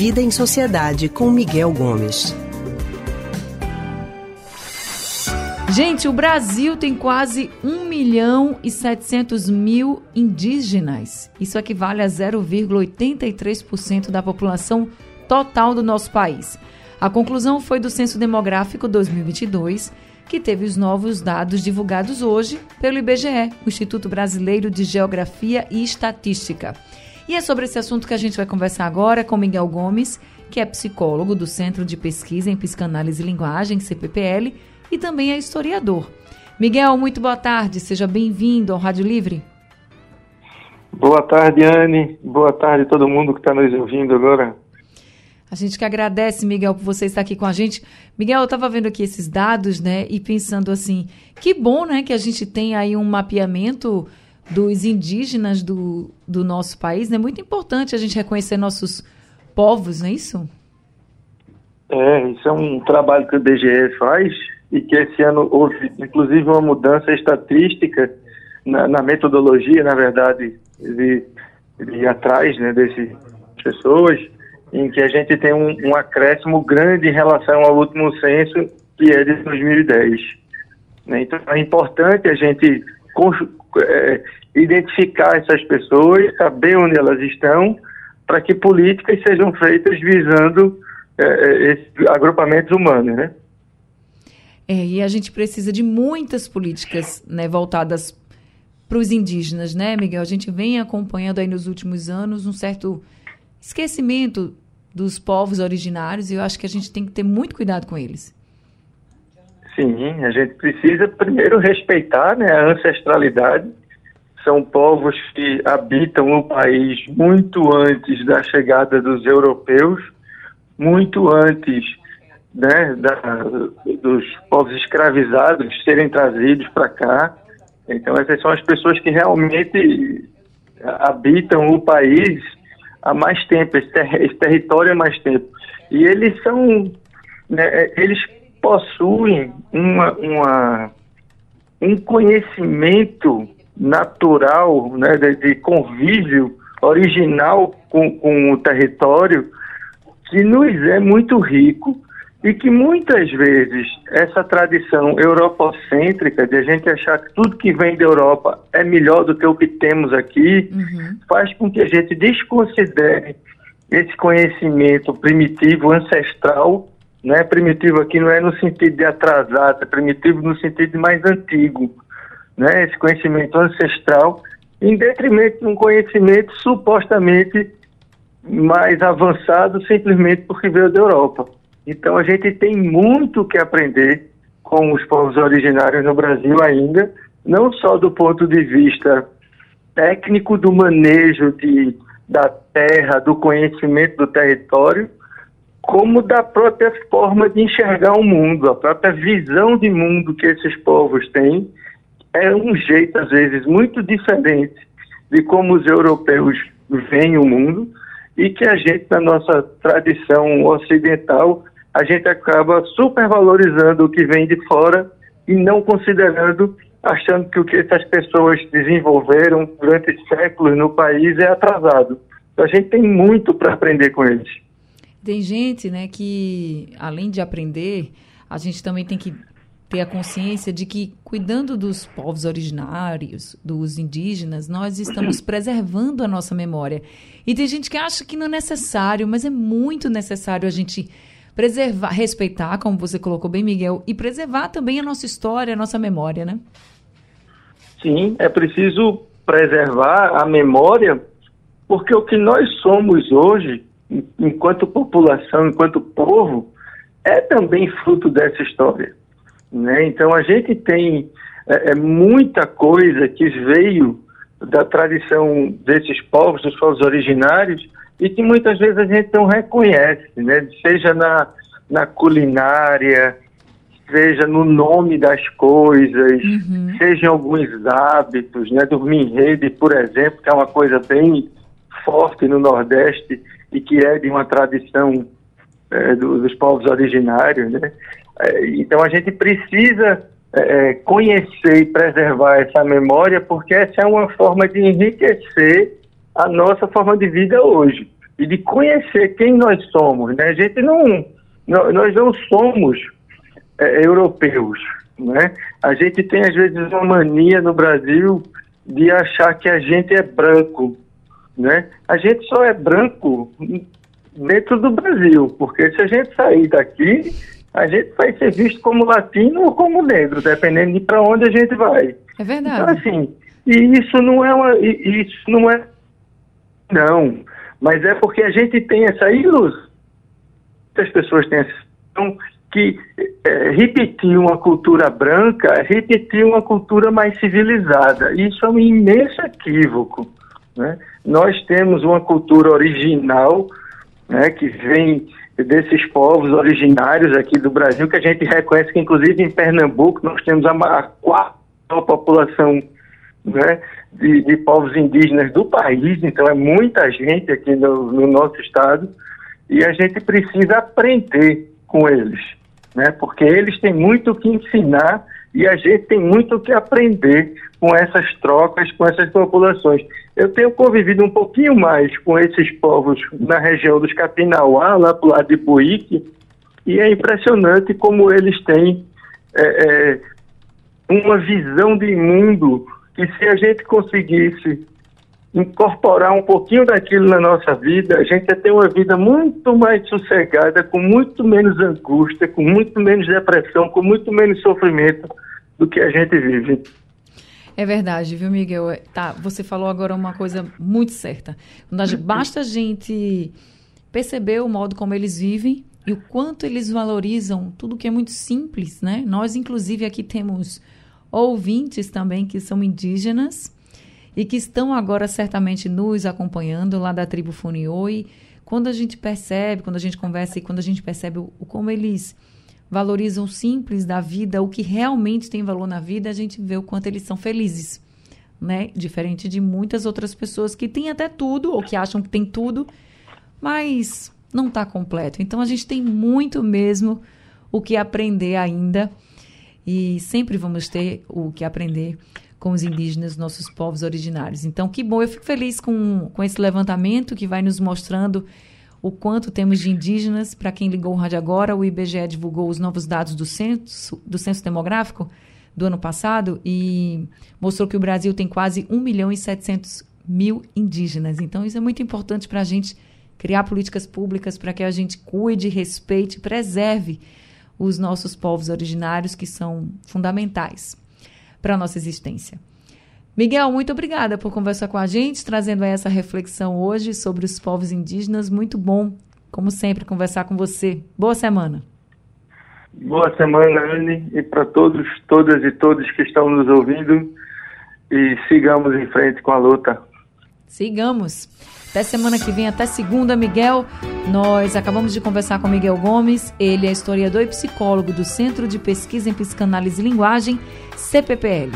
Vida em Sociedade com Miguel Gomes. Gente, o Brasil tem quase 1 milhão e 700 mil indígenas. Isso equivale a 0,83% da população total do nosso país. A conclusão foi do Censo Demográfico 2022, que teve os novos dados divulgados hoje pelo IBGE, Instituto Brasileiro de Geografia e Estatística. E é sobre esse assunto que a gente vai conversar agora com Miguel Gomes, que é psicólogo do Centro de Pesquisa em Psicanálise e Linguagem, CPPL, e também é historiador. Miguel, muito boa tarde, seja bem-vindo ao Rádio Livre. Boa tarde, Anne. Boa tarde a todo mundo que está nos ouvindo agora. A gente que agradece, Miguel, por você estar aqui com a gente. Miguel, eu estava vendo aqui esses dados, né, e pensando assim, que bom, né, que a gente tem aí um mapeamento dos indígenas do, do nosso país, né? Muito importante a gente reconhecer nossos povos, não é isso? É, isso é um trabalho que o DGE faz e que esse ano houve, inclusive, uma mudança estatística na, na metodologia, na verdade, de, de atrás né, dessas pessoas, em que a gente tem um, um, acréscimo grande em relação ao último censo, que é de 2010. Né? Então, é importante a gente é, identificar essas pessoas, saber onde elas estão, para que políticas sejam feitas visando é, é esses agrupamentos humanos, né? É, e a gente precisa de muitas políticas né, voltadas para os indígenas, né, Miguel? A gente vem acompanhando aí nos últimos anos um certo esquecimento dos povos originários e eu acho que a gente tem que ter muito cuidado com eles. Sim, a gente precisa primeiro respeitar né, a ancestralidade. São povos que habitam o país muito antes da chegada dos europeus, muito antes né, da, dos povos escravizados serem trazidos para cá. Então, essas são as pessoas que realmente habitam o país há mais tempo, esse, ter esse território há mais tempo. E eles são, né, eles possuem uma, uma, um conhecimento natural, né, de, de convívio original com, com o território que nos é muito rico e que muitas vezes essa tradição europocêntrica de a gente achar que tudo que vem da Europa é melhor do que o que temos aqui, uhum. faz com que a gente desconsidere esse conhecimento primitivo, ancestral, né? Primitivo aqui não é no sentido de atrasado, é primitivo no sentido de mais antigo, né? Esse conhecimento ancestral, em detrimento de um conhecimento supostamente mais avançado simplesmente porque veio da Europa. Então a gente tem muito que aprender com os povos originários no Brasil ainda, não só do ponto de vista técnico do manejo de, da terra, do conhecimento do território, como da própria forma de enxergar o mundo, a própria visão de mundo que esses povos têm é um jeito às vezes muito diferente de como os europeus veem o mundo e que a gente na nossa tradição ocidental a gente acaba supervalorizando o que vem de fora e não considerando, achando que o que essas pessoas desenvolveram durante séculos no país é atrasado. Então a gente tem muito para aprender com eles. Tem gente, né, que além de aprender, a gente também tem que ter a consciência de que cuidando dos povos originários, dos indígenas, nós estamos preservando a nossa memória. E tem gente que acha que não é necessário, mas é muito necessário a gente preservar, respeitar, como você colocou bem, Miguel, e preservar também a nossa história, a nossa memória, né? Sim, é preciso preservar a memória, porque o que nós somos hoje, enquanto população, enquanto povo, é também fruto dessa história. Né? Então a gente tem é, é muita coisa que veio da tradição desses povos, dos povos originários, e que muitas vezes a gente não reconhece, né? seja na, na culinária, seja no nome das coisas, uhum. seja em alguns hábitos, né? dormir em rede, por exemplo, que é uma coisa bem forte no Nordeste e que é de uma tradição é, do, dos povos originários. Né? É, então a gente precisa é, conhecer e preservar essa memória, porque essa é uma forma de enriquecer a nossa forma de vida hoje. e de conhecer quem nós somos. Né? A gente não, nós não somos é, europeus. Né? A gente tem, às vezes, uma mania no Brasil de achar que a gente é branco. Né? A gente só é branco dentro do Brasil, porque se a gente sair daqui, a gente vai ser visto como latino ou como negro, dependendo de para onde a gente vai. É verdade. Então, assim, e isso não é uma, isso não é, não, mas é porque a gente tem essa ilusão, as pessoas têm essa ilusão que é, repetir uma cultura branca é repetir uma cultura mais civilizada. Isso é um imenso equívoco. Né? Nós temos uma cultura original né, que vem desses povos originários aqui do Brasil, que a gente reconhece que, inclusive, em Pernambuco, nós temos a, quarta população né, de, de, povos indígenas do país, então é muita gente aqui no, no nosso estado, e a gente precisa aprender com eles, né, porque eles têm muito o que ensinar e a gente tem muito o que aprender com essas trocas, com essas populações. Eu tenho convivido um pouquinho mais com esses povos na região dos Capinauá, lá para o lado de Buíque, e é impressionante como eles têm é, é, uma visão de mundo que se a gente conseguisse incorporar um pouquinho daquilo na nossa vida, a gente ia ter uma vida muito mais sossegada, com muito menos angústia, com muito menos depressão, com muito menos sofrimento do que a gente vive. É verdade, viu, Miguel? Tá, você falou agora uma coisa muito certa. Basta a gente perceber o modo como eles vivem e o quanto eles valorizam tudo que é muito simples, né? Nós, inclusive, aqui temos ouvintes também que são indígenas e que estão agora certamente nos acompanhando lá da tribo Funioi. Quando a gente percebe, quando a gente conversa e quando a gente percebe o, como eles valorizam o simples da vida, o que realmente tem valor na vida, a gente vê o quanto eles são felizes, né? Diferente de muitas outras pessoas que têm até tudo ou que acham que tem tudo, mas não está completo. Então a gente tem muito mesmo o que aprender ainda e sempre vamos ter o que aprender com os indígenas, nossos povos originários. Então, que bom, eu fico feliz com, com esse levantamento que vai nos mostrando o quanto temos de indígenas. Para quem ligou o rádio agora, o IBGE divulgou os novos dados do censo, do censo demográfico do ano passado e mostrou que o Brasil tem quase 1 milhão e 700 mil indígenas. Então, isso é muito importante para a gente criar políticas públicas para que a gente cuide, respeite, preserve os nossos povos originários, que são fundamentais para a nossa existência. Miguel, muito obrigada por conversar com a gente, trazendo essa reflexão hoje sobre os povos indígenas. Muito bom, como sempre, conversar com você. Boa semana. Boa semana, Anne, e para todos, todas e todos que estão nos ouvindo. E sigamos em frente com a luta. Sigamos. Até semana que vem, até segunda, Miguel. Nós acabamos de conversar com Miguel Gomes. Ele é historiador e psicólogo do Centro de Pesquisa em Psicanálise e Linguagem, CPPL.